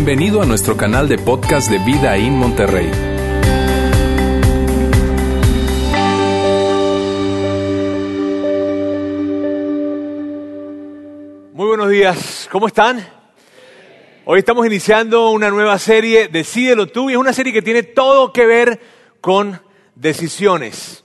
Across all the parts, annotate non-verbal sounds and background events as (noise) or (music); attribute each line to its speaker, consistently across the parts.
Speaker 1: Bienvenido a nuestro canal de podcast de Vida en Monterrey.
Speaker 2: Muy buenos días, ¿cómo están? Hoy estamos iniciando una nueva serie, Decídelo tú, y es una serie que tiene todo que ver con decisiones.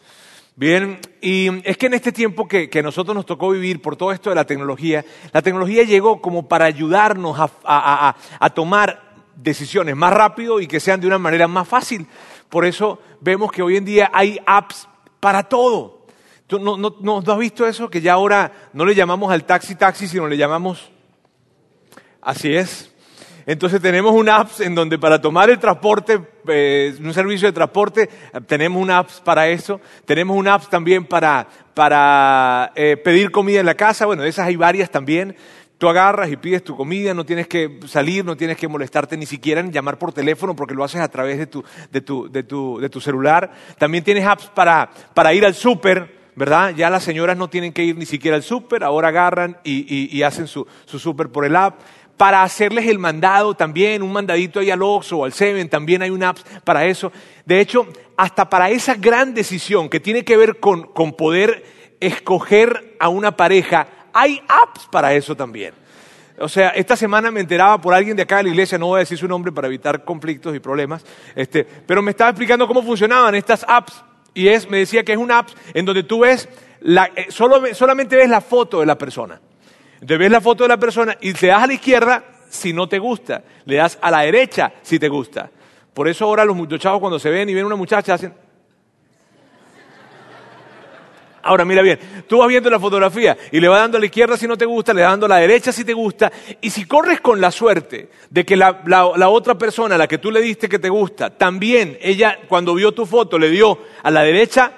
Speaker 2: Bien, y es que en este tiempo que, que nosotros nos tocó vivir por todo esto de la tecnología, la tecnología llegó como para ayudarnos a, a- a- tomar decisiones más rápido y que sean de una manera más fácil. Por eso vemos que hoy en día hay apps para todo. ¿Tú no, no, no- no has visto eso? Que ya ahora no le llamamos al taxi taxi, sino le llamamos... Así es. Entonces tenemos una app en donde para tomar el transporte, eh, un servicio de transporte, tenemos una app para eso. Tenemos una app también para, para eh, pedir comida en la casa. Bueno, de esas hay varias también. Tú agarras y pides tu comida, no tienes que salir, no tienes que molestarte ni siquiera en llamar por teléfono porque lo haces a través de tu, de tu, de tu, de tu celular. También tienes apps para, para ir al súper, ¿verdad? Ya las señoras no tienen que ir ni siquiera al súper, ahora agarran y, y- y hacen su, su súper por el app. Para hacerles el mandado también, un mandadito ahí al Oxxo o al Seven, también hay una app para eso. De hecho, hasta para esa gran decisión que tiene que ver con, con poder escoger a una pareja, hay apps para eso también. O sea, esta semana me enteraba por alguien de acá de la iglesia, no voy a decir su nombre para evitar conflictos y problemas, este, pero me estaba explicando cómo funcionaban estas apps. Y es, me decía que es una app en donde tú ves, la, eh, solo, solamente ves la foto de la persona. Entonces ves la foto de la persona y le das a la izquierda si no te gusta, le das a la derecha si te gusta. Por eso ahora los muchachos cuando se ven y ven una muchacha hacen... Ahora mira bien, tú vas viendo la fotografía y le vas dando a la izquierda si no te gusta, le vas dando a la derecha si te gusta, y si corres con la suerte de que la, la- la otra persona a la que tú le diste que te gusta, también ella cuando vio tu foto le dio a la derecha,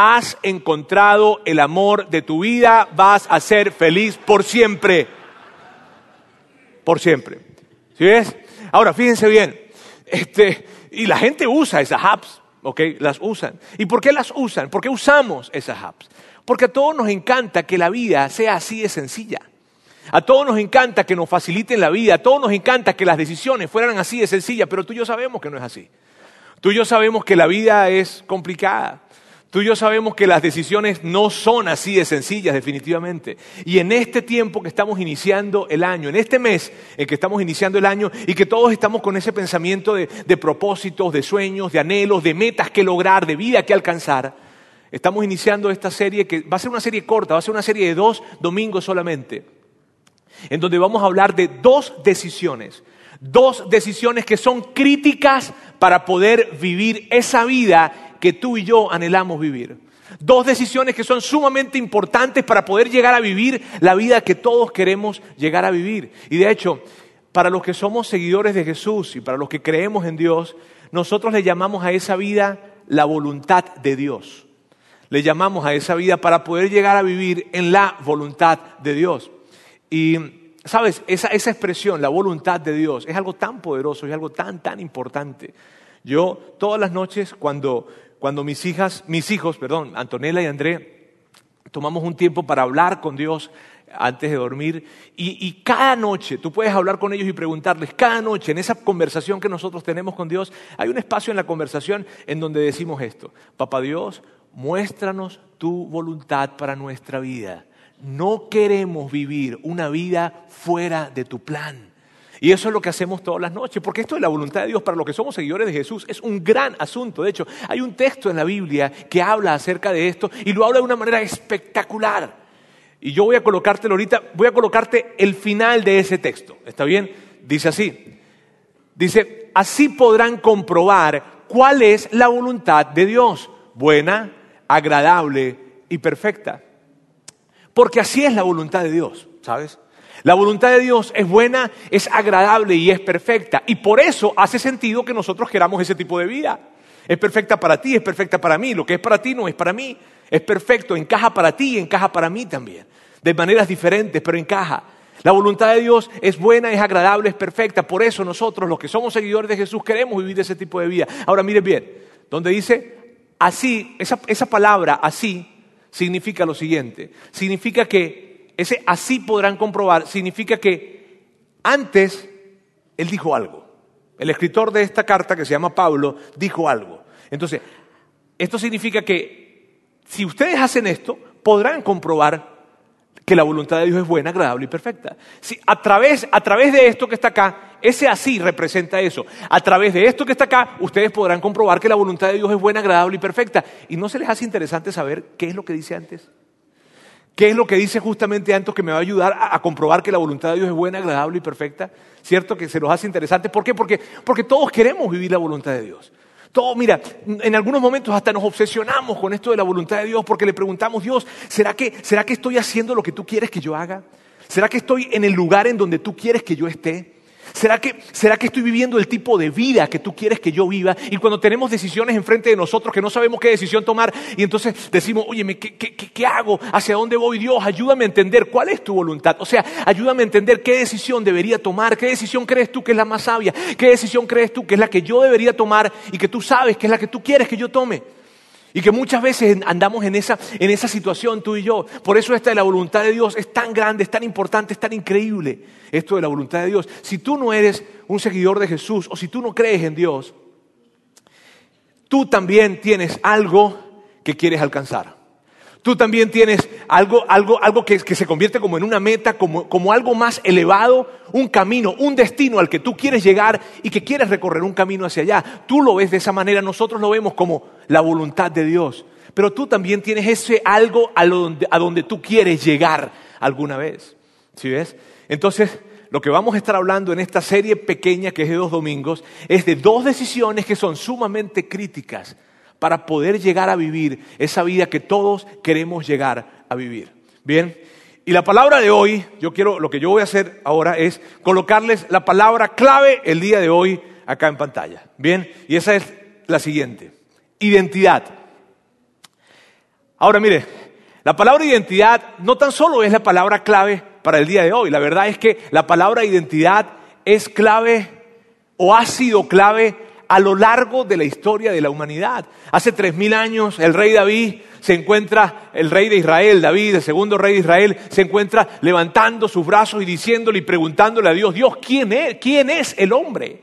Speaker 2: has encontrado el amor de tu vida, vas a ser feliz por siempre. Por siempre. ¿Sí ves? Ahora, fíjense bien, este, y la gente usa esas apps. ¿ok? Las usan. ¿Y por qué las usan? ¿Por qué usamos esas apps? Porque a todos nos encanta que la vida sea así de sencilla. A todos nos encanta que nos faciliten la vida, a todos nos encanta que las decisiones fueran así de sencillas, pero tú y yo sabemos que no es así. Tú y yo sabemos que la vida es complicada. Tú y yo sabemos que las decisiones no son así de sencillas, definitivamente. Y en este tiempo que estamos iniciando el año, en este mes en que estamos iniciando el año y que todos estamos con ese pensamiento de, de propósitos, de sueños, de anhelos, de metas que lograr, de vida que alcanzar, estamos iniciando esta serie que va a ser una serie corta, va a ser una serie de dos domingos solamente en donde vamos a hablar de dos decisiones, dos decisiones que son críticas para poder vivir esa vida que tú y yo anhelamos vivir. Dos decisiones que son sumamente importantes para poder llegar a vivir la vida que todos queremos llegar a vivir. Y de hecho, para los que somos seguidores de Jesús y para los que creemos en Dios, nosotros le llamamos a esa vida la voluntad de Dios. Le llamamos a esa vida para poder llegar a vivir en la voluntad de Dios. Y, sabes, esa, esa expresión, la voluntad de Dios, es algo tan poderoso, es algo tan, tan importante. Yo todas las noches cuando, cuando mis hijas, mis hijos, perdón, Antonella y André, tomamos un tiempo para hablar con Dios antes de dormir y, cada noche tú puedes hablar con ellos y preguntarles, cada noche en esa conversación que nosotros tenemos con Dios, hay un espacio en la conversación en donde decimos esto, Papá Dios, muéstranos tu voluntad para nuestra vida. No queremos vivir una vida fuera de tu plan. Y eso es lo que hacemos todas las noches, porque esto de la voluntad de Dios para los que somos seguidores de Jesús es un gran asunto. De hecho, hay un texto en la Biblia que habla acerca de esto y lo habla de una manera espectacular. Y yo voy a colocártelo ahorita, voy a colocarte el final de ese texto. ¿Está bien? Dice así. Dice, así podrán comprobar cuál es la voluntad de Dios, buena, agradable y perfecta. Porque así es la voluntad de Dios, ¿sabes? La voluntad de Dios es buena, es agradable y es perfecta. Y por eso hace sentido que nosotros queramos ese tipo de vida. Es perfecta para ti, es perfecta para mí. Lo que es para ti no es para mí. Es perfecto, encaja para ti y encaja para mí también. De maneras diferentes, pero encaja. La voluntad de Dios es buena, es agradable, es perfecta. Por eso nosotros, los que somos seguidores de Jesús, queremos vivir ese tipo de vida. Ahora miren bien, donde dice así, esa, esa palabra así significa lo siguiente. Significa que ese así podrán comprobar, significa que antes él dijo algo. El escritor de esta carta, que se llama Pablo, dijo algo. Entonces, esto significa que si ustedes hacen esto, podrán comprobar que la voluntad de Dios es buena, agradable y perfecta. Si, a, través, a través de esto que está acá, ese así representa eso. A través de esto que está acá, ustedes podrán comprobar que la voluntad de Dios es buena, agradable y perfecta. ¿Y no se les hace interesante saber qué es lo que dice antes? ¿Qué es lo que dice justamente antes que me va a ayudar a, comprobar que la voluntad de Dios es buena, agradable y perfecta? ¿Cierto? Que se los hace interesante. ¿Por qué? Porque, porque todos queremos vivir la voluntad de Dios. Todo, mira, en algunos momentos hasta nos obsesionamos con esto de la voluntad de Dios porque le preguntamos, Dios, ¿será que, ¿será que estoy haciendo lo que tú quieres que yo haga? ¿Será que estoy en el lugar en donde tú quieres que yo esté? ¿Será que, ¿Será que estoy viviendo el tipo de vida que tú quieres que yo viva? Y cuando tenemos decisiones enfrente de nosotros que no sabemos qué decisión tomar y entonces decimos, oye, ¿qué, qué, qué hago? ¿Hacia dónde voy? Dios, ayúdame a entender cuál es tu voluntad. O sea, ayúdame a entender qué decisión debería tomar, qué decisión crees tú que es la más sabia, qué decisión crees tú que es la que yo debería tomar y que tú sabes que es la que tú quieres que yo tome. Y que muchas veces andamos en esa, en esa situación tú y yo. Por eso esta de la voluntad de Dios es tan grande, es tan importante, es tan increíble. Esto de la voluntad de Dios. Si tú no eres un seguidor de Jesús o si tú no crees en Dios, tú también tienes algo que quieres alcanzar. Tú también tienes algo, algo, algo que, se convierte como en una meta, como, como algo más elevado, un camino, un destino al que tú quieres llegar y que quieres recorrer un camino hacia allá. Tú lo ves de esa manera, nosotros lo vemos como la voluntad de Dios. Pero tú también tienes ese algo a, donde, a donde tú quieres llegar alguna vez. ¿Sí ves? Entonces, lo que vamos a estar hablando en esta serie pequeña que es de dos domingos es de dos decisiones que son sumamente críticas para poder llegar a vivir esa vida que todos queremos llegar a vivir. Bien, y la palabra de hoy, yo quiero, lo que yo voy a hacer ahora es colocarles la palabra clave el día de hoy acá en pantalla. Bien, y esa es la siguiente, identidad. Ahora mire, la palabra identidad no tan solo es la palabra clave para el día de hoy, la verdad es que la palabra identidad es clave o ha sido clave a lo largo de la historia de la humanidad. Hace tres mil años el rey David se encuentra, el rey de Israel, David, el segundo rey de Israel, se encuentra levantando sus brazos y diciéndole y preguntándole a Dios, Dios, ¿quién es, quién es el hombre?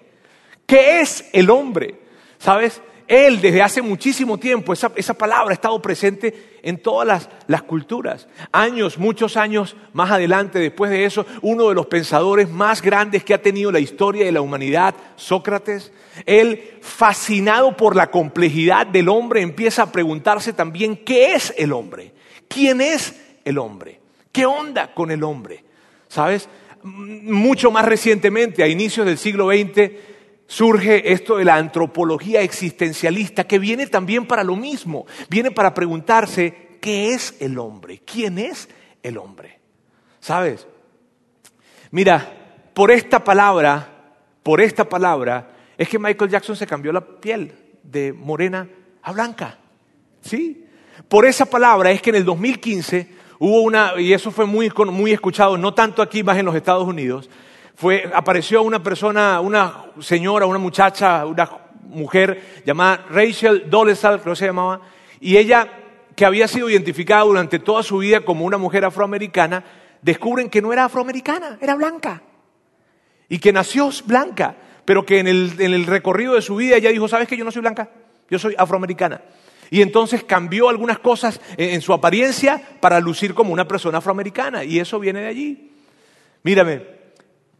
Speaker 2: ¿Qué es el hombre? ¿Sabes? Él desde hace muchísimo tiempo, esa, palabra ha estado presente en todas las, culturas. Años, muchos años más adelante, después de eso, uno de los pensadores más grandes que ha tenido la historia de la humanidad, Sócrates, él, fascinado por la complejidad del hombre, empieza a preguntarse también qué es el hombre, quién es el hombre, qué onda con el hombre. ¿Sabes? Mucho más recientemente, a inicios del siglo XX, surge esto de la antropología existencialista que viene también para lo mismo, viene para preguntarse qué es el hombre, quién es el hombre. ¿Sabes? Mira, por esta palabra, por esta palabra, es que Michael Jackson se cambió la piel de morena a blanca. ¿Sí? Por esa palabra es que en el 2015 hubo una, y eso fue muy, muy escuchado, no tanto aquí, más en los Estados Unidos, fue, apareció una persona, una señora, una muchacha, una mujer llamada Rachel Dolezal, creo que se llamaba, y ella, que había sido identificada durante toda su vida como una mujer afroamericana, descubren que no era afroamericana, era blanca. Y que nació blanca, pero que en el, en el recorrido de su vida ella dijo, ¿sabes que yo no soy blanca? Yo soy afroamericana. Y entonces cambió algunas cosas en su apariencia para lucir como una persona afroamericana. Y eso viene de allí. Mírame,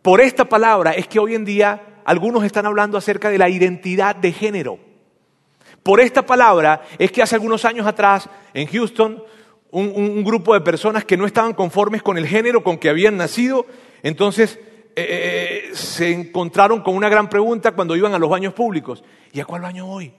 Speaker 2: por esta palabra es que hoy en día algunos están hablando acerca de la identidad de género. Por esta palabra es que hace algunos años atrás en Houston un, grupo de personas que no estaban conformes con el género con que habían nacido, entonces eh, eh, se encontraron con una gran pregunta cuando iban a los baños públicos. ¿Y a cuál baño voy?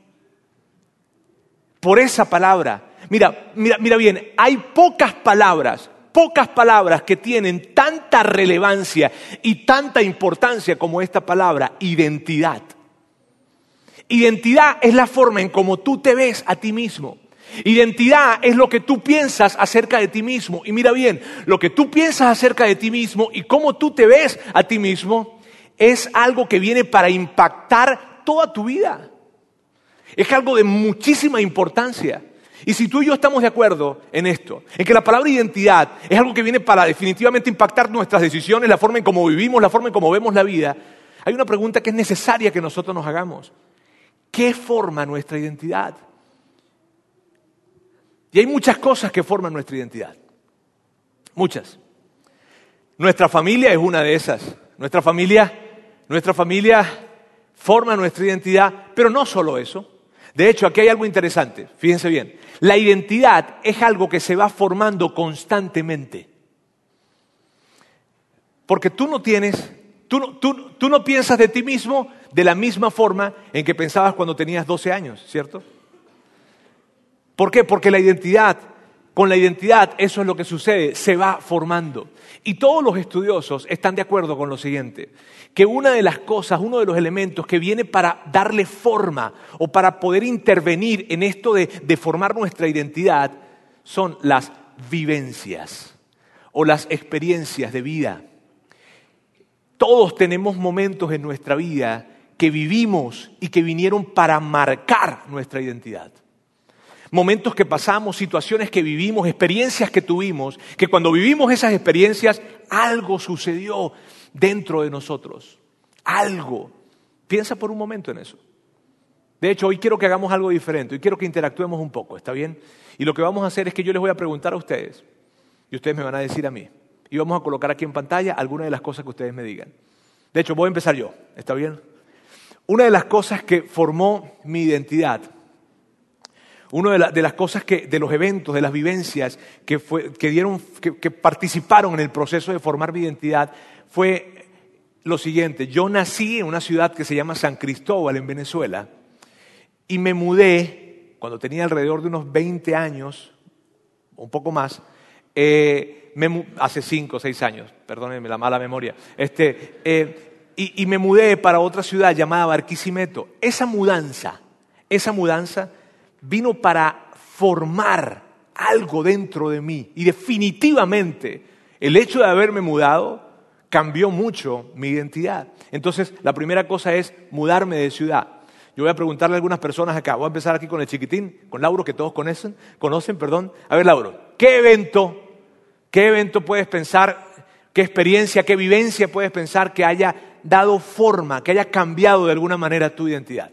Speaker 2: Por esa palabra. Mira, mira, mira bien, hay pocas palabras pocas palabras que tienen tanta relevancia y tanta importancia como esta palabra, identidad. Identidad es la forma en cómo tú te ves a ti mismo. Identidad es lo que tú piensas acerca de ti mismo. Y mira bien, lo que tú piensas acerca de ti mismo y cómo tú te ves a ti mismo es algo que viene para impactar toda tu vida. Es algo de muchísima importancia. Y si tú y yo estamos de acuerdo en esto, en que la palabra identidad es algo que viene para definitivamente impactar nuestras decisiones, la forma en cómo vivimos, la forma en cómo vemos la vida, hay una pregunta que es necesaria que nosotros nos hagamos. ¿Qué forma nuestra identidad? Y hay muchas cosas que forman nuestra identidad. Muchas. Nuestra familia es una de esas. Nuestra familia, nuestra familia forma nuestra identidad, pero no solo eso. De hecho, aquí hay algo interesante. Fíjense bien. La identidad es algo que se va formando constantemente. Porque tú no tienes, tú no, tú no piensas de ti mismo de la misma forma en que pensabas cuando tenías 12 años, ¿cierto? ¿Por qué? Porque la identidad, con la identidad eso es lo que sucede, se va formando. Y todos los estudiosos están de acuerdo con lo siguiente, que una de las cosas, uno de los elementos que viene para darle forma o para poder intervenir en esto de, de formar nuestra identidad son las vivencias o las experiencias de vida. Todos tenemos momentos en nuestra vida que vivimos y que vinieron para marcar nuestra identidad momentos que pasamos, situaciones que vivimos, experiencias que tuvimos, que cuando vivimos esas experiencias algo sucedió dentro de nosotros. Algo. Piensa por un momento en eso. De hecho, hoy quiero que hagamos algo diferente, hoy quiero que interactuemos un poco, ¿está bien? Y lo que vamos a hacer es que yo les voy a preguntar a ustedes y ustedes me van a decir a mí. Y vamos a colocar aquí en pantalla algunas de las cosas que ustedes me digan. De hecho, voy a empezar yo, ¿está bien? Una de las cosas que formó mi identidad una de, las cosas que, de los eventos, de las vivencias que, dieron, que, participaron en el proceso de formar mi identidad fue lo siguiente. Yo nací en una ciudad que se llama San Cristóbal, en Venezuela, y me mudé cuando tenía alrededor de unos 20 años, un poco más, eh, hace 5 o 6 años, perdónenme la mala memoria, este, eh, y, y me mudé para otra ciudad llamada Barquisimeto. Esa mudanza, esa mudanza vino para formar algo dentro de mí. Y definitivamente el hecho de haberme mudado cambió mucho mi identidad. Entonces, la primera cosa es mudarme de ciudad. Yo voy a preguntarle a algunas personas acá. Voy a empezar aquí con el chiquitín, con Lauro, que todos conocen, conocen, perdón. A ver, Lauro, ¿qué evento, qué evento puedes pensar, qué experiencia, qué vivencia puedes pensar que haya dado forma, que haya cambiado de alguna manera tu identidad?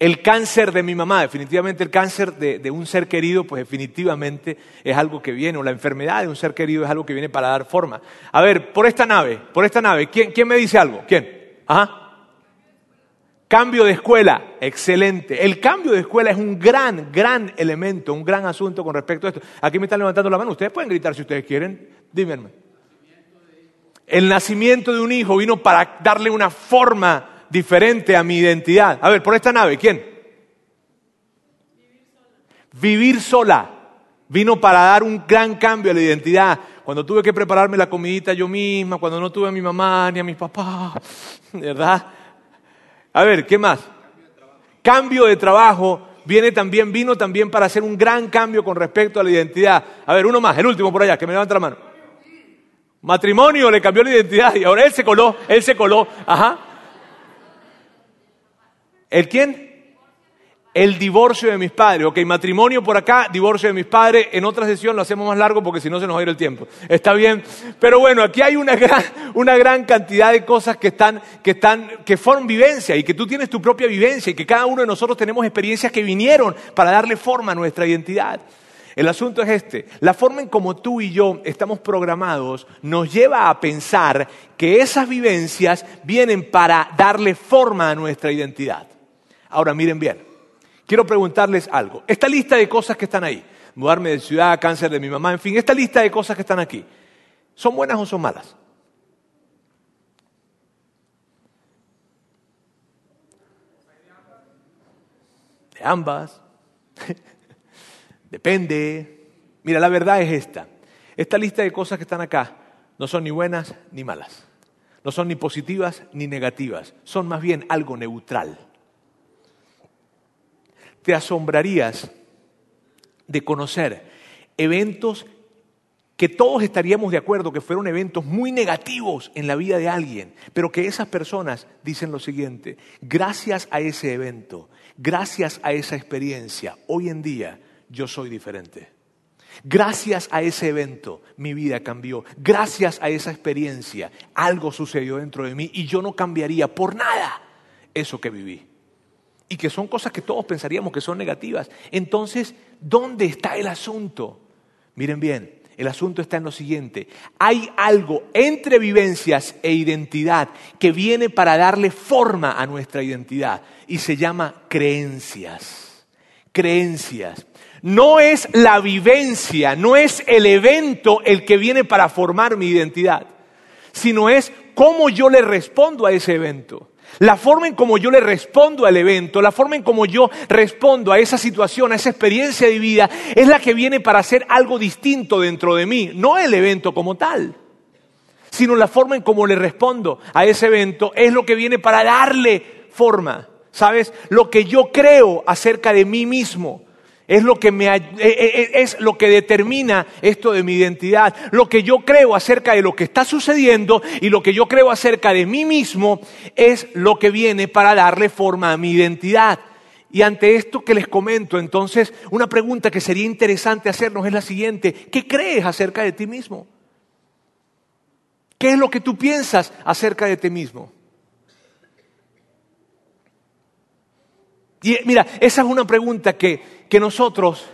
Speaker 2: El cáncer de mi mamá, definitivamente el cáncer de, un ser querido, pues definitivamente es algo que viene, o la enfermedad de un ser querido es algo que viene para dar forma. A ver, por esta nave, por esta nave, ¿quién, quién me dice algo? ¿Quién? Ajá. Cambio de escuela, excelente. El cambio de escuela es un gran, gran elemento, un gran asunto con respecto a esto. Aquí me están levantando la mano, ustedes pueden gritar si ustedes quieren, díganme. El nacimiento de un hijo vino para darle una forma diferente a mi identidad. A ver, por esta nave, ¿quién? Vivir sola. Vino para dar un gran cambio a la identidad. Cuando tuve que prepararme la comidita yo misma, cuando no tuve a mi mamá ni a mis papás, (laughs) ¿verdad? A ver, ¿qué más? Cambio de trabajo viene también, vino también para hacer un gran cambio con respecto a la identidad. A ver, uno más, el último por allá, que me levanta la mano. Matrimonio le cambió la identidad y ahora él se coló, él se coló, ajá. ¿El quién? El divorcio de mis padres. Ok, matrimonio por acá, divorcio de mis padres. En otra sesión lo hacemos más largo porque si no se nos va a ir el tiempo. Está bien. Pero bueno, aquí hay (laughs) una gran, cantidad de cosas que están, que están, que forman vivencia y que tú tienes tu propia vivencia y que cada uno de nosotros tenemos experiencias que vinieron para darle forma a nuestra identidad. El asunto es este, la forma en como tú y yo estamos programados nos lleva a pensar que esas vivencias vienen para darle forma a nuestra identidad. Ahora miren bien, quiero preguntarles algo. Esta lista de cosas que están ahí, mudarme de ciudad, cáncer de mi mamá, en fin, esta lista de cosas que están aquí, ¿son buenas o son malas? De ambas. (laughs) Depende. Mira, la verdad es esta. Esta lista de cosas que están acá no son ni buenas ni malas. No son ni positivas ni negativas. Son más bien algo neutral te asombrarías de conocer eventos que todos estaríamos de acuerdo que fueron eventos muy negativos en la vida de alguien, pero que esas personas dicen lo siguiente, gracias a ese evento, gracias a esa experiencia, hoy en día yo soy diferente. Gracias a ese evento mi vida cambió. Gracias a esa experiencia algo sucedió dentro de mí y yo no cambiaría por nada eso que viví. Y que son cosas que todos pensaríamos que son negativas. Entonces, ¿dónde está el asunto? Miren bien, el asunto está en lo siguiente. Hay algo entre vivencias e identidad que viene para darle forma a nuestra identidad y se llama creencias. Creencias. No es la vivencia, no es el evento el que viene para formar mi identidad, sino es cómo yo le respondo a ese evento. La forma en cómo yo le respondo al evento, la forma en cómo yo respondo a esa situación, a esa experiencia de vida, es la que viene para hacer algo distinto dentro de mí, no el evento como tal, sino la forma en cómo le respondo a ese evento es lo que viene para darle forma. ¿Sabes? Lo que yo creo acerca de mí mismo, es lo, que me, eh, eh, eh, es lo que determina esto de mi identidad. Lo que yo creo acerca de lo que está sucediendo y lo que yo creo acerca de mí mismo es lo que viene para darle forma a mi identidad. Y ante esto que les comento, entonces, una pregunta que sería interesante hacernos es la siguiente. ¿Qué crees acerca de ti mismo? ¿Qué es lo que tú piensas acerca de ti mismo? Y mira, esa es una pregunta que, que nosotros,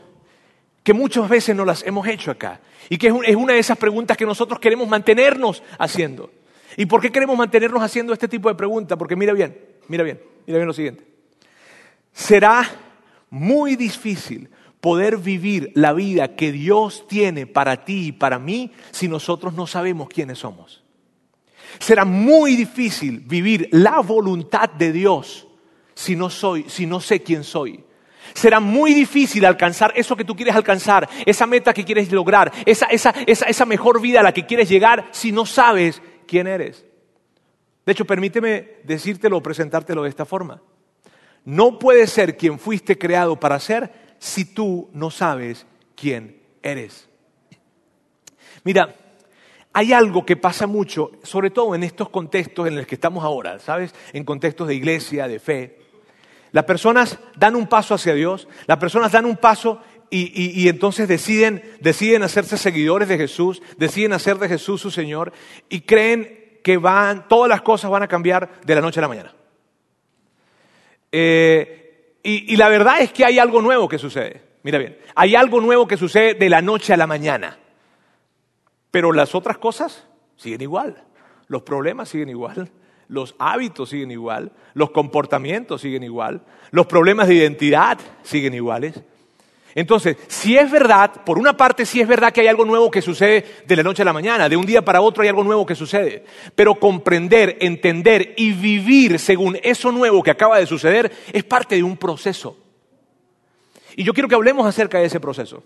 Speaker 2: que muchas veces nos las hemos hecho acá, y que es una de esas preguntas que nosotros queremos mantenernos haciendo. ¿Y por qué queremos mantenernos haciendo este tipo de preguntas? Porque mira bien, mira bien, mira bien lo siguiente. Será muy difícil poder vivir la vida que Dios tiene para ti y para mí si nosotros no sabemos quiénes somos. Será muy difícil vivir la voluntad de Dios si no soy, si no sé quién soy será muy difícil alcanzar eso que tú quieres alcanzar, esa meta que quieres lograr, esa, esa, esa, esa mejor vida a la que quieres llegar si no sabes quién eres. De hecho, permíteme decírtelo o presentártelo de esta forma. No puedes ser quien fuiste creado para ser si tú no sabes quién eres. Mira, hay algo que pasa mucho, sobre todo en estos contextos en los que estamos ahora, ¿sabes? En contextos de iglesia, de fe. Las personas dan un paso hacia Dios, las personas dan un paso y, entonces deciden, deciden hacerse seguidores de Jesús, deciden hacer de Jesús su Señor y creen que van, todas las cosas van a cambiar de la noche a la mañana. Eh, y, y la verdad es que hay algo nuevo que sucede. Mira bien, hay algo nuevo que sucede de la noche a la mañana. Pero las otras cosas siguen igual. Los problemas siguen igual los hábitos siguen igual, los comportamientos siguen igual, los problemas de identidad siguen iguales. Entonces, si es verdad, por una parte sí es verdad que hay algo nuevo que sucede de la noche a la mañana, de un día para otro hay algo nuevo que sucede, pero comprender, entender y vivir según eso nuevo que acaba de suceder es parte de un proceso. Y yo quiero que hablemos acerca de ese proceso.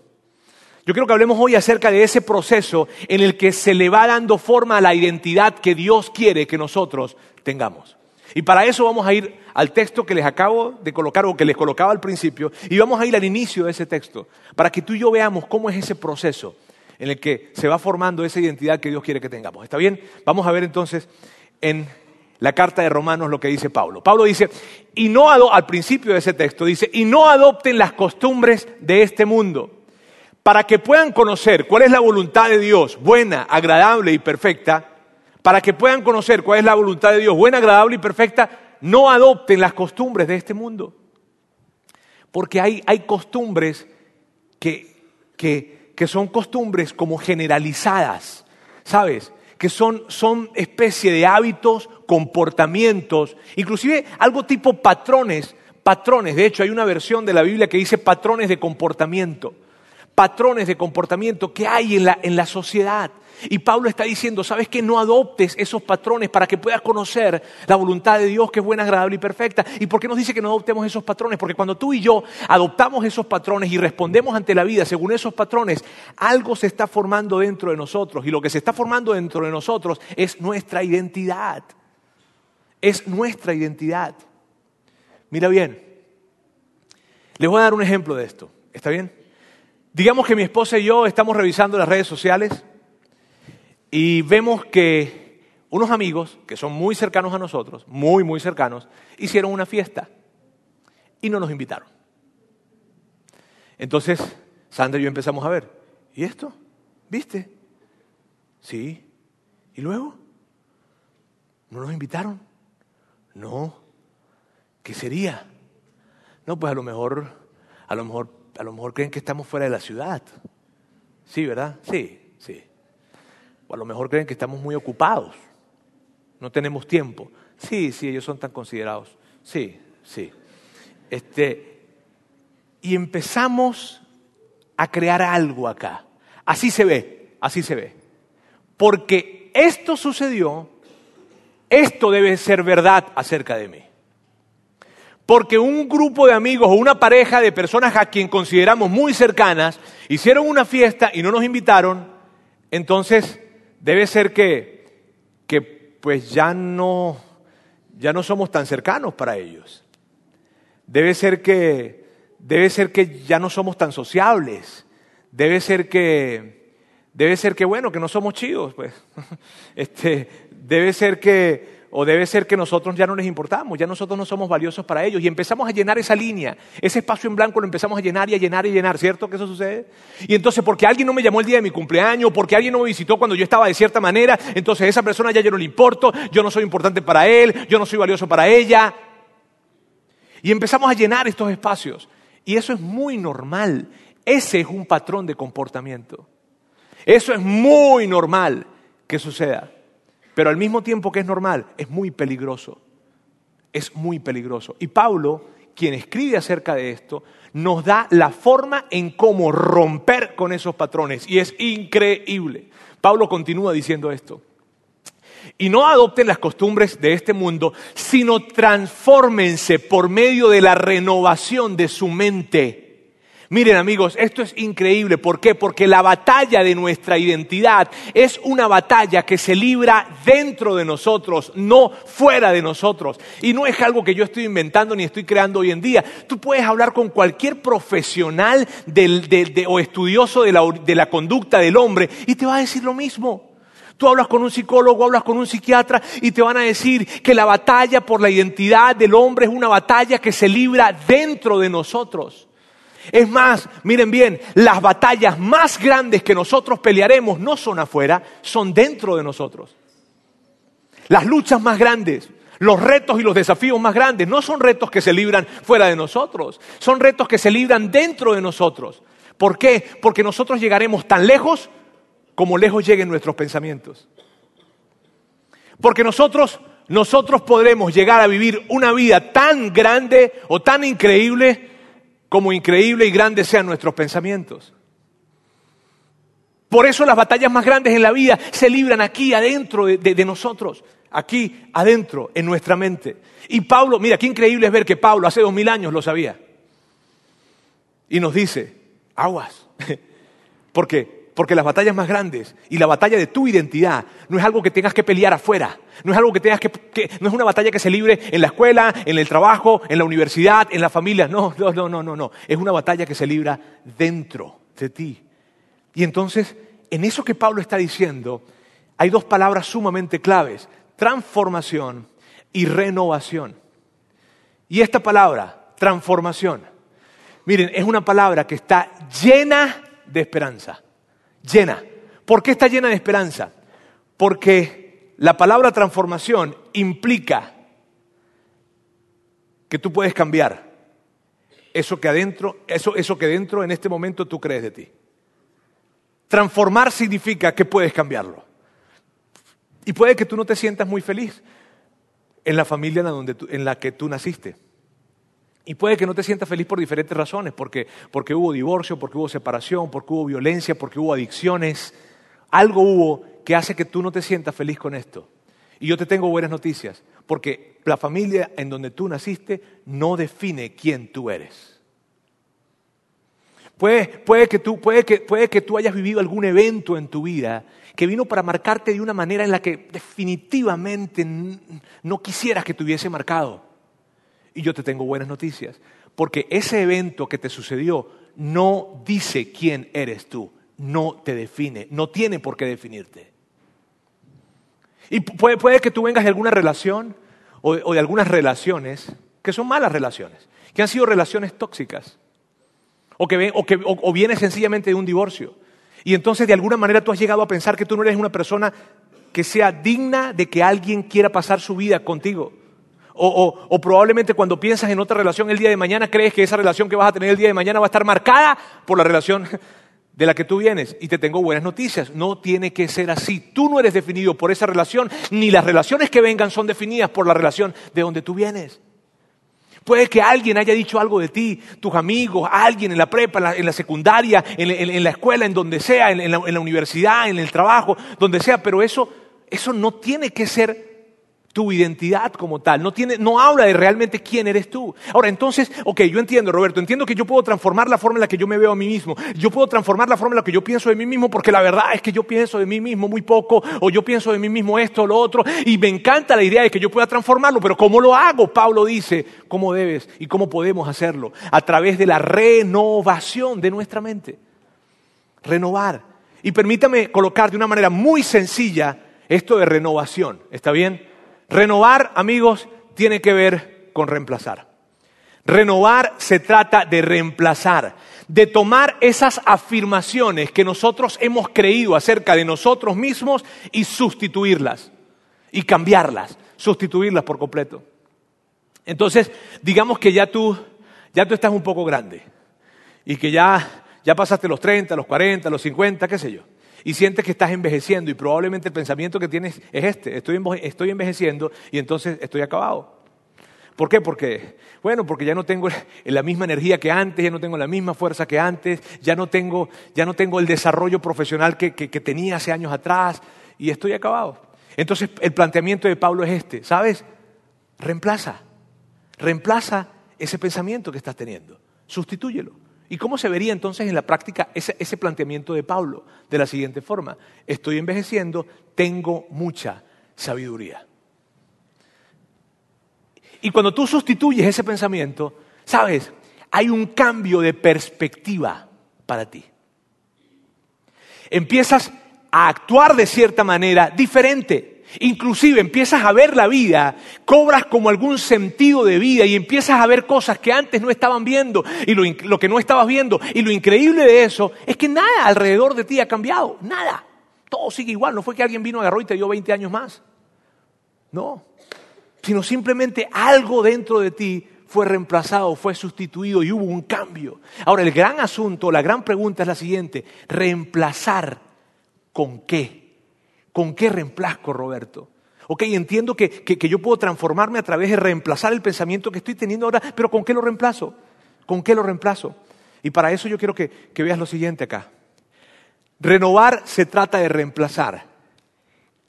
Speaker 2: Yo quiero que hablemos hoy acerca de ese proceso en el que se le va dando forma a la identidad que Dios quiere que nosotros tengamos. Y para eso vamos a ir al texto que les acabo de colocar o que les colocaba al principio y vamos a ir al inicio de ese texto para que tú y yo veamos cómo es ese proceso en el que se va formando esa identidad que Dios quiere que tengamos. ¿Está bien? Vamos a ver entonces en la carta de Romanos lo que dice Pablo. Pablo dice, y no al principio de ese texto dice, y no adopten las costumbres de este mundo para que puedan conocer cuál es la voluntad de Dios, buena, agradable y perfecta, para que puedan conocer cuál es la voluntad de Dios, buena, agradable y perfecta, no adopten las costumbres de este mundo. Porque hay, hay costumbres que, que, que, son costumbres como generalizadas, ¿sabes? Que son, son especie de hábitos, comportamientos, inclusive algo tipo patrones, patrones. De hecho, hay una versión de la Biblia que dice patrones de comportamiento patrones de comportamiento que hay en la, en la sociedad. Y Pablo está diciendo, ¿sabes que no adoptes esos patrones para que puedas conocer la voluntad de Dios que es buena, agradable y perfecta? ¿Y por qué nos dice que no adoptemos esos patrones? Porque cuando tú y yo adoptamos esos patrones y respondemos ante la vida según esos patrones, algo se está formando dentro de nosotros. Y lo que se está formando dentro de nosotros es nuestra identidad. Es nuestra identidad. Mira bien, les voy a dar un ejemplo de esto. ¿Está bien? Digamos que mi esposa y yo estamos revisando las redes sociales y vemos que unos amigos que son muy cercanos a nosotros, muy, muy cercanos, hicieron una fiesta y no nos invitaron. Entonces, Sandra y yo empezamos a ver, ¿y esto? ¿Viste? Sí. ¿Y luego? ¿No nos invitaron? No. ¿Qué sería? No, pues a lo mejor, a lo mejor, a lo mejor creen que estamos fuera de la ciudad. Sí, ¿verdad? Sí, sí. O a lo mejor creen que estamos muy ocupados. No tenemos tiempo. Sí, sí, ellos son tan considerados. Sí, sí. Este, y empezamos a crear algo acá. Así se ve, así se ve. Porque esto sucedió, esto debe ser verdad acerca de mí. Porque un grupo de amigos o una pareja de personas a quien consideramos muy cercanas hicieron una fiesta y no nos invitaron, entonces debe ser que, que pues ya no, ya no somos tan cercanos para ellos. Debe ser que, debe ser que ya no somos tan sociables. Debe ser que, debe ser que bueno, que no somos chidos, pues. (laughs) Este, debe ser que, o debe ser que nosotros ya no les importamos, ya nosotros no somos valiosos para ellos y empezamos a llenar esa línea, ese espacio en blanco lo empezamos a llenar y a llenar y llenar, ¿cierto que eso sucede? Y entonces porque alguien no me llamó el día de mi cumpleaños, porque alguien no me visitó cuando yo estaba de cierta manera, entonces esa persona ya yo no le importo, yo no soy importante para él, yo no soy valioso para ella. Y empezamos a llenar estos espacios y eso es muy normal, ese es un patrón de comportamiento. Eso es muy normal que suceda. Pero al mismo tiempo que es normal, es muy peligroso. Es muy peligroso. Y Pablo, quien escribe acerca de esto, nos da la forma en cómo romper con esos patrones. Y es increíble. Pablo continúa diciendo esto. Y no adopten las costumbres de este mundo, sino transfórmense por medio de la renovación de su mente Miren amigos, esto es increíble. ¿Por qué? Porque la batalla de nuestra identidad es una batalla que se libra dentro de nosotros, no fuera de nosotros. Y no es algo que yo estoy inventando ni estoy creando hoy en día. Tú puedes hablar con cualquier profesional o estudioso de la, de la conducta del hombre y te va a decir lo mismo. Tú hablas con un psicólogo, hablas con un psiquiatra y te van a decir que la batalla por la identidad del hombre es una batalla que se libra dentro de nosotros. Es más, miren bien, las batallas más grandes que nosotros pelearemos no son afuera, son dentro de nosotros. Las luchas más grandes, los retos y los desafíos más grandes no son retos que se libran fuera de nosotros, son retos que se libran dentro de nosotros. ¿Por qué? Porque nosotros llegaremos tan lejos como lejos lleguen nuestros pensamientos. Porque nosotros, nosotros podremos llegar a vivir una vida tan grande o tan increíble como increíble y grande sean nuestros pensamientos. Por eso las batallas más grandes en la vida se libran aquí adentro de, nosotros, aquí adentro, en nuestra mente. Y Pablo, mira, qué increíble es ver que Pablo hace dos mil años lo sabía. Y nos dice, aguas, (laughs) porque porque las batallas más grandes y la batalla de tu identidad no es algo que tengas que pelear afuera, no es algo que tengas que, no es una batalla que se libre en la escuela, en el trabajo, en la universidad, en la familia, no, no, no, no, no, no, es una batalla que se libra dentro de ti. Y entonces, en eso que Pablo está diciendo, hay dos palabras sumamente claves, transformación y renovación. Y esta palabra, transformación, miren, es una palabra que está llena de esperanza llena. ¿Por qué está llena de esperanza? Porque la palabra transformación implica que tú puedes cambiar eso que adentro, eso, eso que dentro en este momento tú crees de ti. Transformar significa que puedes cambiarlo. Y puede que tú no te sientas muy feliz en la familia en la que tú naciste. Y puede que no te sientas feliz por diferentes razones, porque, porque hubo divorcio, porque hubo separación, porque hubo violencia, porque hubo adicciones. Algo hubo que hace que tú no te sientas feliz con esto. Y yo te tengo buenas noticias, porque la familia en donde tú naciste no define quién tú eres. Puede, puede, que tú, puede, que, puede que tú hayas vivido algún evento en tu vida que vino para marcarte de una manera en la que definitivamente no quisieras que te hubiese marcado. Y yo te tengo buenas noticias, porque ese evento que te sucedió no dice quién eres tú, no te define, no tiene por qué definirte. Y puede, que tú vengas de alguna relación o, de algunas relaciones que son malas relaciones, que han sido relaciones tóxicas, o que, o, que, o sencillamente de un divorcio. Y entonces de alguna manera tú has llegado a pensar que tú no eres una persona que sea digna de que alguien quiera pasar su vida contigo. O, probablemente cuando piensas en otra relación el día de mañana crees que esa relación que vas a tener el día de mañana va a estar marcada por la relación (laughs) de la que tú vienes. Y te tengo buenas noticias, no tiene que ser así. Tú no eres definido por esa relación, ni las relaciones que vengan son definidas por la relación de donde tú vienes. Puede que alguien haya dicho algo de ti, tus amigos, alguien en la prepa, en la, secundaria, en, la escuela, en donde sea, en la universidad, en el trabajo, donde sea, pero eso, eso no tiene que ser tu identidad como tal, no, tiene, no habla de realmente quién eres tú. Ahora, entonces, ok, yo entiendo, Roberto, entiendo que yo puedo transformar la forma en la que yo me veo a mí mismo, yo puedo transformar la forma en la que yo pienso de mí mismo, porque la verdad es que yo pienso de mí mismo muy poco, o yo pienso de mí mismo esto o lo otro, y me encanta la idea de que yo pueda transformarlo, pero ¿cómo lo hago? Pablo dice, ¿cómo debes y cómo podemos hacerlo? A través de la renovación de nuestra mente. Renovar. Y permítame colocar de una manera muy sencilla esto de renovación, ¿está bien? Renovar, amigos, tiene que ver con reemplazar. Renovar se trata de reemplazar, de tomar esas afirmaciones que nosotros hemos creído acerca de nosotros mismos y sustituirlas y cambiarlas, sustituirlas por completo. Entonces, digamos que ya tú, ya tú estás un poco grande y que ya, ya pasaste los 30, los 40, los 50, qué sé yo y sientes que estás envejeciendo y probablemente el pensamiento que tienes es este, estoy, envejeciendo y entonces estoy acabado. ¿Por qué? Porque, bueno, porque ya no tengo la misma energía que antes, ya no tengo la misma fuerza que antes, ya no tengo, ya no tengo el desarrollo profesional que, que tenía hace años atrás y estoy acabado. Entonces el planteamiento de Pablo es este, ¿sabes? Reemplaza, reemplaza ese pensamiento que estás teniendo, sustitúyelo. ¿Y cómo se vería entonces en la práctica ese, planteamiento de Pablo? De la siguiente forma, estoy envejeciendo, tengo mucha sabiduría. Y cuando tú sustituyes ese pensamiento, sabes, hay un cambio de perspectiva para ti. Empiezas a actuar de cierta manera diferente. Inclusive empiezas a ver la vida, cobras como algún sentido de vida y empiezas a ver cosas que antes no estaban viendo y lo, que no estabas viendo. Y lo increíble de eso es que nada alrededor de ti ha cambiado, nada. Todo sigue igual, no fue que alguien vino, agarró y te dio 20 años más. No, sino simplemente algo dentro de ti fue reemplazado, fue sustituido y hubo un cambio. Ahora, el gran asunto, la gran pregunta es la siguiente, ¿reemplazar con qué? ¿Con qué reemplazco, Roberto? Ok, entiendo que, yo puedo transformarme a través de reemplazar el pensamiento que estoy teniendo ahora, pero ¿con qué lo reemplazo? ¿Con qué lo reemplazo? Y para eso yo quiero que, que veas lo siguiente acá. Renovar se trata de reemplazar.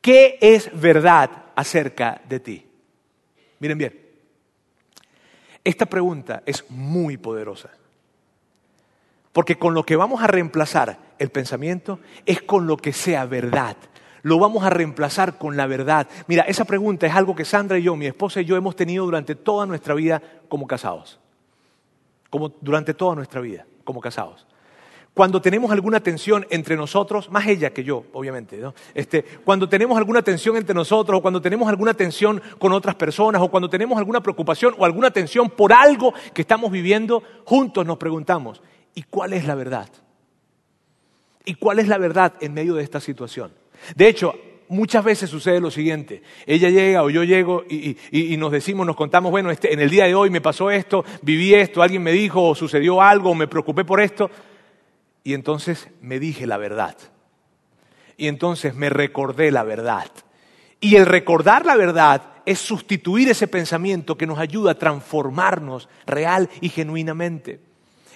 Speaker 2: ¿Qué es verdad acerca de ti? Miren bien, esta pregunta es muy poderosa. Porque con lo que vamos a reemplazar el pensamiento es con lo que sea verdad lo vamos a reemplazar con la verdad. Mira, esa pregunta es algo que Sandra y yo, mi esposa y yo, hemos tenido durante toda nuestra vida como casados. Como durante toda nuestra vida como casados. Cuando tenemos alguna tensión entre nosotros, más ella que yo, obviamente, ¿no? este, cuando tenemos alguna tensión entre nosotros, o cuando tenemos alguna tensión con otras personas, o cuando tenemos alguna preocupación o alguna tensión por algo que estamos viviendo, juntos nos preguntamos, ¿y cuál es la verdad? ¿Y cuál es la verdad en medio de esta situación? De hecho, muchas veces sucede lo siguiente. Ella llega o yo llego y, nos decimos, nos contamos, bueno, este, en el día de hoy me pasó esto, viví esto, alguien me dijo o sucedió algo, o me preocupé por esto. Y entonces me dije la verdad. Y entonces me recordé la verdad. Y el recordar la verdad es sustituir ese pensamiento que nos ayuda a transformarnos real y genuinamente.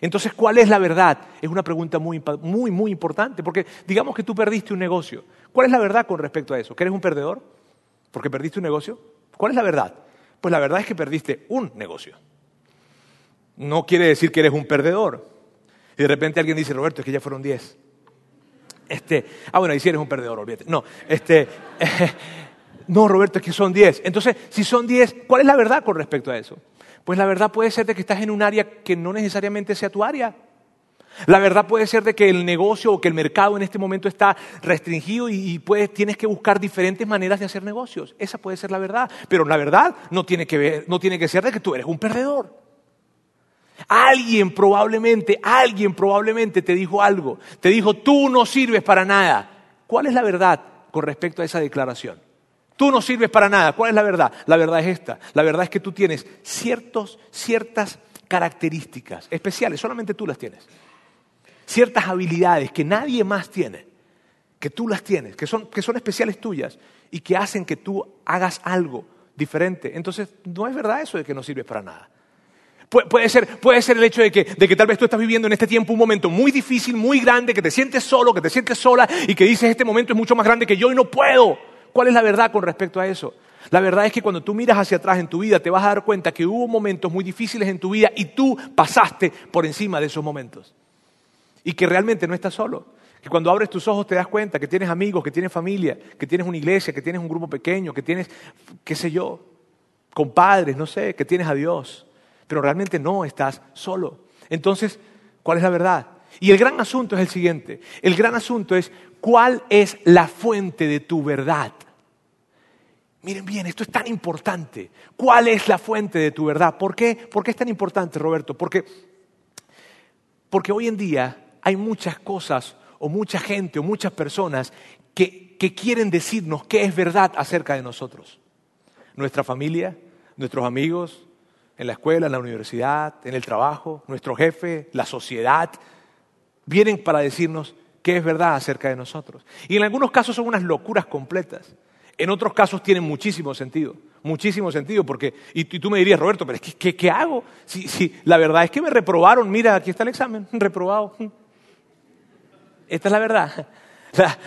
Speaker 2: Entonces, ¿cuál es la verdad? Es una pregunta muy, muy, muy importante, porque digamos que tú perdiste un negocio. ¿Cuál es la verdad con respecto a eso? ¿Que eres un perdedor? ¿Porque perdiste un negocio? ¿Cuál es la verdad? Pues la verdad es que perdiste un negocio. No quiere decir que eres un perdedor. Y de repente alguien dice, Roberto, es que ya fueron diez. Este, ah, bueno, y si eres un perdedor, olvídate. No, este, (laughs) no, Roberto, es que son diez. Entonces, si son diez, ¿cuál es la verdad con respecto a eso? Pues la verdad puede ser de que estás en un área que no necesariamente sea tu área. La verdad puede ser de que el negocio o que el mercado en este momento está restringido y, tienes que buscar diferentes maneras de hacer negocios. Esa puede ser la verdad. Pero la verdad no tiene que, no tiene que ser de que tú eres un perdedor. Alguien probablemente, alguien probablemente te dijo algo. Te dijo, tú no sirves para nada. ¿Cuál es la verdad con respecto a esa declaración? Tú no sirves para nada. ¿Cuál es la verdad? La verdad es esta. La verdad es que tú tienes ciertos, ciertas características especiales, solamente tú las tienes. Ciertas habilidades que nadie más tiene, que tú las tienes, que son, que son especiales tuyas y que hacen que tú hagas algo diferente. Entonces, no es verdad eso de que no sirves para nada. Puede ser, puede ser el hecho de que, de que tal vez tú estás viviendo en este tiempo un momento muy difícil, muy grande, que te sientes solo, que te sientes sola y que dices este momento es mucho más grande que yo y no puedo. ¿Cuál es la verdad con respecto a eso? La verdad es que cuando tú miras hacia atrás en tu vida te vas a dar cuenta que hubo momentos muy difíciles en tu vida y tú pasaste por encima de esos momentos. Y que realmente no estás solo. Que cuando abres tus ojos te das cuenta que tienes amigos, que tienes familia, que tienes una iglesia, que tienes un grupo pequeño, que tienes, qué sé yo, compadres, no sé, que tienes a Dios. Pero realmente no estás solo. Entonces, ¿cuál es la verdad? Y el gran asunto es el siguiente. El gran asunto es cuál es la fuente de tu verdad. Miren bien, esto es tan importante. ¿Cuál es la fuente de tu verdad? ¿Por qué? ¿Por qué es tan importante, Roberto? Porque, porque hoy en día hay muchas cosas o mucha gente o muchas personas que, que quieren decirnos qué es verdad acerca de nosotros. Nuestra familia, nuestros amigos, en la escuela, en la universidad, en el trabajo, nuestro jefe, la sociedad, vienen para decirnos qué es verdad acerca de nosotros. Y en algunos casos son unas locuras completas. En otros casos tienen muchísimo sentido, muchísimo sentido, porque, y, tú me dirías, Roberto, pero es que, ¿qué, hago? Si, si la verdad es que me reprobaron, mira, aquí está el examen, (laughs) reprobado. Esta es la verdad.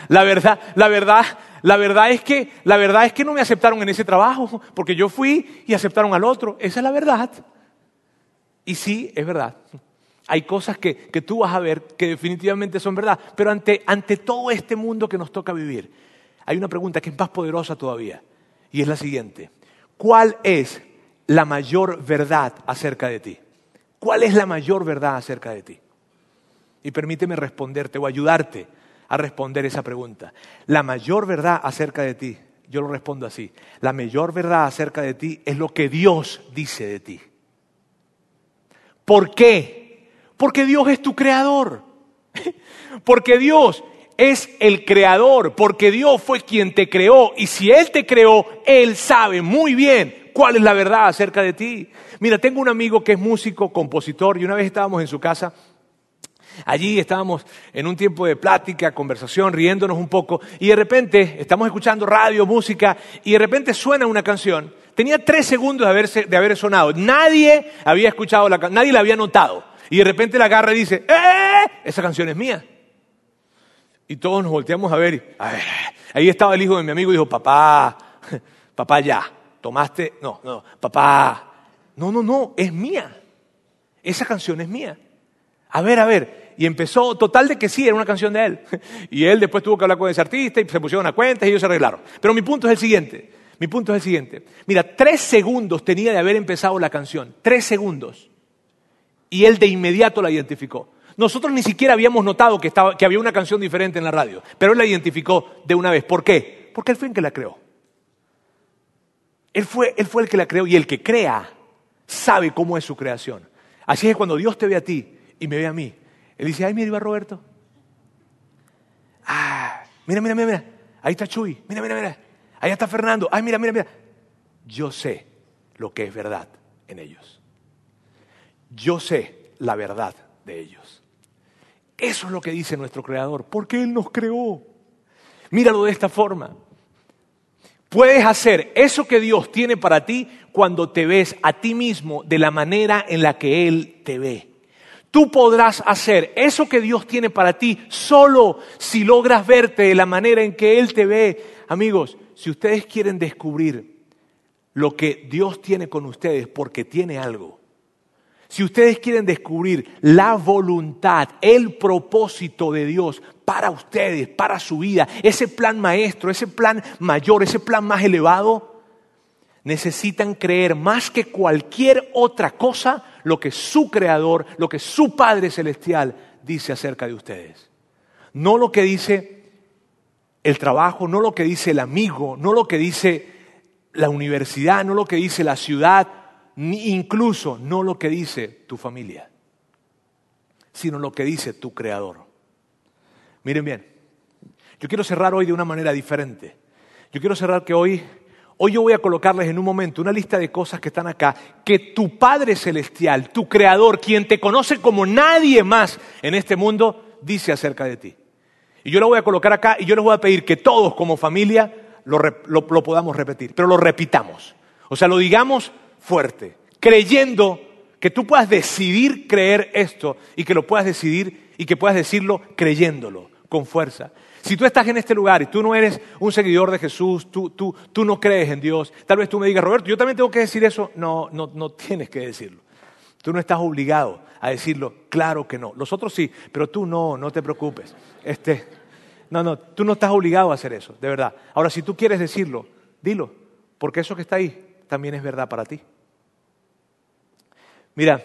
Speaker 2: La, verdad, la verdad, la verdad es que, la verdad es que no me aceptaron en ese trabajo, porque yo fui y aceptaron al otro. Esa es la verdad. Y sí, es verdad. Hay cosas que, que tú vas a ver que definitivamente son verdad, pero ante, ante todo este mundo que nos toca vivir, hay una pregunta que es más poderosa todavía, y es la siguiente. ¿Cuál es la mayor verdad acerca de ti? ¿Cuál es la mayor verdad acerca de ti? Y permíteme responderte o ayudarte a responder esa pregunta. La mayor verdad acerca de ti, yo lo respondo así, la mayor verdad acerca de ti es lo que Dios dice de ti. ¿Por qué? Porque Dios es tu creador. (laughs) Porque Dios es el creador, porque Dios fue quien te creó y si Él te creó, Él sabe muy bien cuál es la verdad acerca de ti. Mira, tengo un amigo que es músico, compositor y una vez estábamos en su casa. Allí estábamos en un tiempo de plática, conversación, riéndonos un poco, y de repente estamos escuchando radio, música, y de repente suena una canción. Tenía tres segundos de, haberse, de haber sonado. Nadie había escuchado la nadie la había notado. Y de repente la agarra y dice, ¡eh! Esa canción es mía. Y todos nos volteamos a ver. Y, ahí estaba el hijo de mi amigo y dijo, papá, papá ya, tomaste, no, no, papá, no, no, no, es mía. Esa canción es mía. A ver, a ver. Y empezó, total de que sí, era una canción de él. (laughs) Y él después tuvo que hablar con ese artista y se pusieron a cuentas y ellos se arreglaron. Pero mi punto es el siguiente. Mi punto es el siguiente. Mira, tres segundos tenía de haber empezado la canción. Tres segundos. Y él de inmediato la identificó. Nosotros ni siquiera habíamos notado que, estaba, que había una canción diferente en la radio, pero él la identificó de una vez. ¿Por qué? Porque él fue el que la creó. Él fue, él fue el que la creó y el que crea sabe cómo es su creación. Así es cuando Dios te ve a ti y me ve a mí, Él dice, ay, mira, iba Roberto. Ah, mira, mira, mira, mira. Ahí está Chuy. Mira, mira, mira. Ahí está Fernando. Ay, mira, mira, mira. Yo sé lo que es verdad en ellos. Yo sé la verdad de ellos. Eso es lo que dice nuestro Creador, porque Él nos creó. Míralo de esta forma. Puedes hacer eso que Dios tiene para ti cuando te ves a ti mismo de la manera en la que Él te ve. Tú podrás hacer eso que Dios tiene para ti solo si logras verte de la manera en que Él te ve. Amigos, si ustedes quieren descubrir lo que Dios tiene con ustedes porque tiene algo, si ustedes quieren descubrir la voluntad, el propósito de Dios para ustedes, para su vida, ese plan maestro, ese plan mayor, ese plan más elevado, necesitan creer más que cualquier otra cosa lo que su creador, lo que su Padre Celestial dice acerca de ustedes. No lo que dice el trabajo, no lo que dice el amigo, no lo que dice la universidad, no lo que dice la ciudad, ni incluso no lo que dice tu familia. sino lo que dice tu creador. Miren bien, yo quiero cerrar hoy de una manera diferente. Yo quiero cerrar que hoy, hoy yo voy a colocarles en un momento una lista de cosas que están acá, que tu Padre Celestial, tu Creador, quien te conoce como nadie más en este mundo, dice acerca de ti. Y yo lo voy a colocar acá y yo les voy a pedir que todos como familia lo, podamos repetir, pero lo repitamos. O sea, lo digamos fuerte, creyendo que tú puedas decidir creer esto y que lo puedas decidir y que puedas decirlo creyéndolo con fuerza. Si tú estás en este lugar y tú no eres un seguidor de Jesús, tú, tú, tú no crees en Dios, tal vez tú me digas, Roberto, yo también tengo que decir eso. No, no, no tienes que decirlo. Tú no estás obligado a decirlo, claro que no. Los otros sí, pero tú no, no te preocupes. Este, no, no, tú no estás obligado a hacer eso, de verdad. Ahora, si tú quieres decirlo, dilo, porque eso que está ahí también es verdad para ti. Mira,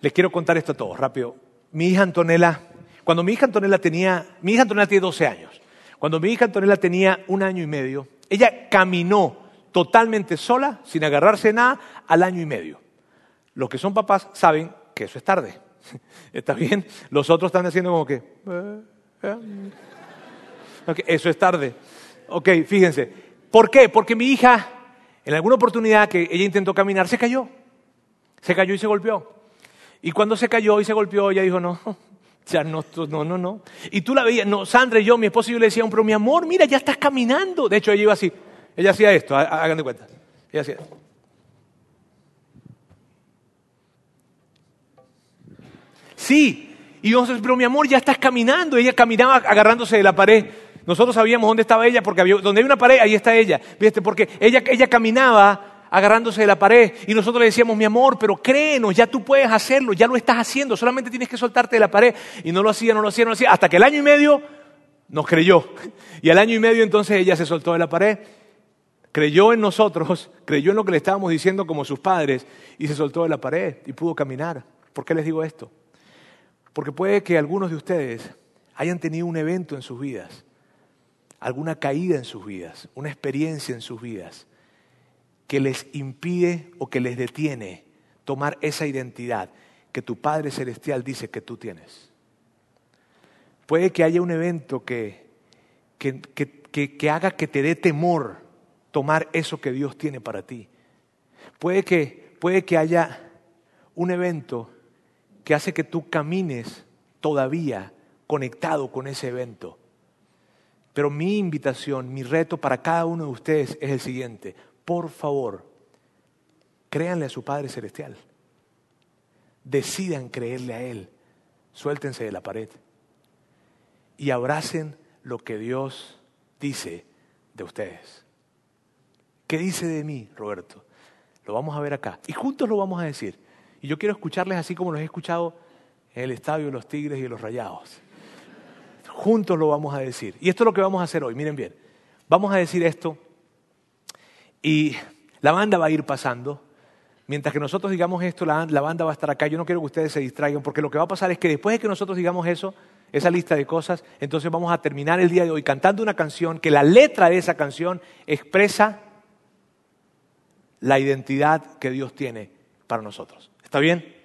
Speaker 2: les quiero contar esto a todos, rápido. Mi hija Antonella cuando mi hija Antonella tenía, mi hija Antonella tiene 12 años, cuando mi hija Antonella tenía un año y medio, ella caminó totalmente sola, sin agarrarse nada, al año y medio. Los que son papás saben que eso es tarde. (laughs) ¿Está bien? Los otros están haciendo como que... Eh, eh. eso es tarde. Ok, fíjense. ¿Por qué? Porque mi hija, en alguna oportunidad que ella intentó caminar, se cayó. Se cayó y se golpeó. Y cuando se cayó y se golpeó, ella dijo, no, ya no, no, no, no. Y tú la veías, no, Sandra y yo, mi esposo y yo le decíamos, pero mi amor, mira, ya estás caminando. De hecho, ella iba así. Ella hacía esto, hagan de cuenta. Ella hacía esto. Sí, y nosotros, pero mi amor, ya estás caminando. Ella caminaba agarrándose de la pared. Nosotros sabíamos dónde estaba ella, porque había, donde hay una pared, ahí está ella. ¿Viste? Porque ella, ella caminaba agarrándose de la pared y nosotros le decíamos, mi amor, pero créenos, ya tú puedes hacerlo, ya lo estás haciendo, solamente tienes que soltarte de la pared. Y no lo hacía, no lo hacía, no lo hacía, hasta que el año y medio nos creyó. Y al año y medio entonces ella se soltó de la pared, creyó en nosotros, (laughs) creyó en lo que le estábamos diciendo como sus padres y se soltó de la pared y pudo caminar. ¿Por qué les digo esto? Porque puede que algunos de ustedes hayan tenido un evento en sus vidas, alguna caída en sus vidas, una experiencia en sus vidas que les impide o que les detiene tomar esa identidad que tu Padre Celestial dice que tú tienes. Puede que haya un evento que, que, que, haga que te dé temor tomar eso que Dios tiene para ti. Puede que, puede que haya un evento que hace que tú camines todavía conectado con ese evento. Pero mi invitación, mi reto para cada uno de ustedes es el siguiente por favor, créanle a su Padre Celestial. Decidan creerle a Él. Suéltense de la pared. Y abracen lo que Dios dice de ustedes. ¿Qué dice de mí, Roberto? Lo vamos a ver acá. Y juntos lo vamos a decir. Y yo quiero escucharles así como los he escuchado en el estadio de los Tigres y de los Rayados. Juntos lo vamos a decir. Y esto es lo que vamos a hacer hoy. Miren bien. Vamos a decir esto y la banda va a ir pasando. Mientras que nosotros digamos esto, la, banda va a estar acá. Yo no quiero que ustedes se distraigan, porque lo que va a pasar es que después de que nosotros digamos eso, esa lista de cosas, entonces vamos a terminar el día de hoy cantando una canción que la letra de esa canción expresa la identidad que Dios tiene para nosotros. ¿Está bien?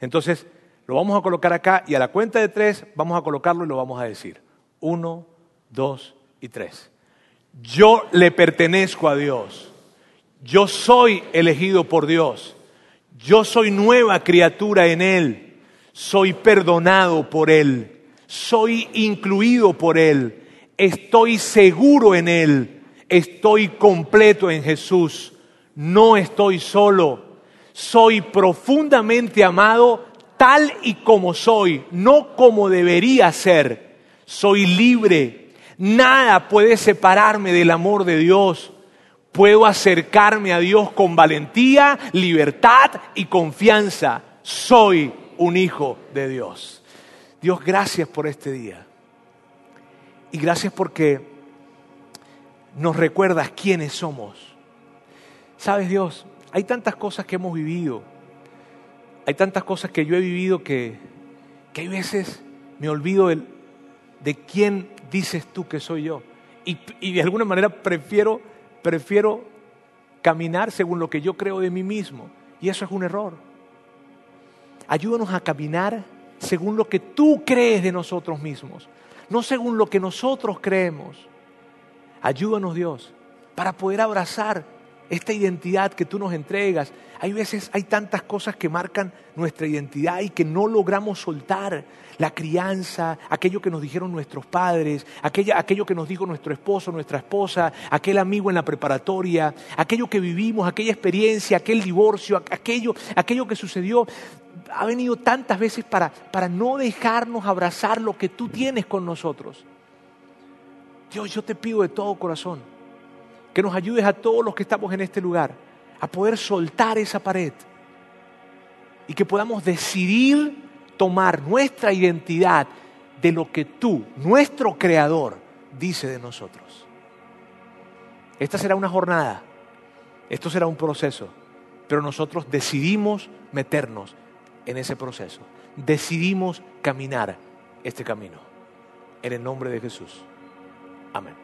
Speaker 2: Entonces, lo vamos a colocar acá y a la cuenta de tres vamos a colocarlo y lo vamos a decir. Uno, dos y tres. Yo le pertenezco a Dios. Yo soy elegido por Dios. Yo soy nueva criatura en Él. Soy perdonado por Él. Soy incluido por Él. Estoy seguro en Él. Estoy completo en Jesús. No estoy solo. Soy profundamente amado tal y como soy, no como debería ser. Soy libre. Nada puede separarme del amor de Dios puedo acercarme a Dios con valentía, libertad y confianza. Soy un hijo de Dios. Dios, gracias por este día. Y gracias porque nos recuerdas quiénes somos. Sabes, Dios, hay tantas cosas que hemos vivido. Hay tantas cosas que yo he vivido que, que hay veces me olvido de, de quién dices tú que soy yo. Y, y de alguna manera prefiero prefiero caminar según lo que yo creo de mí mismo. Y eso es un error. Ayúdanos a caminar según lo que tú crees de nosotros mismos, no según lo que nosotros creemos. Ayúdanos Dios para poder abrazar esta identidad que tú nos entregas. Hay veces, hay tantas cosas que marcan nuestra identidad y que no logramos soltar. La crianza, aquello que nos dijeron nuestros padres, aquello que nos dijo nuestro esposo, nuestra esposa, aquel amigo en la preparatoria, aquello que vivimos, aquella experiencia, aquel divorcio, aquello, aquello que sucedió. Ha venido tantas veces para, para no dejarnos abrazar lo que tú tienes con nosotros. Dios, yo te pido de todo corazón que nos ayudes a todos los que estamos en este lugar a poder soltar esa pared y que podamos decidir tomar nuestra identidad de lo que tú, nuestro creador, dice de nosotros. Esta será una jornada, esto será un proceso, pero nosotros decidimos meternos en ese proceso, decidimos caminar este camino. En el nombre de Jesús. Amén.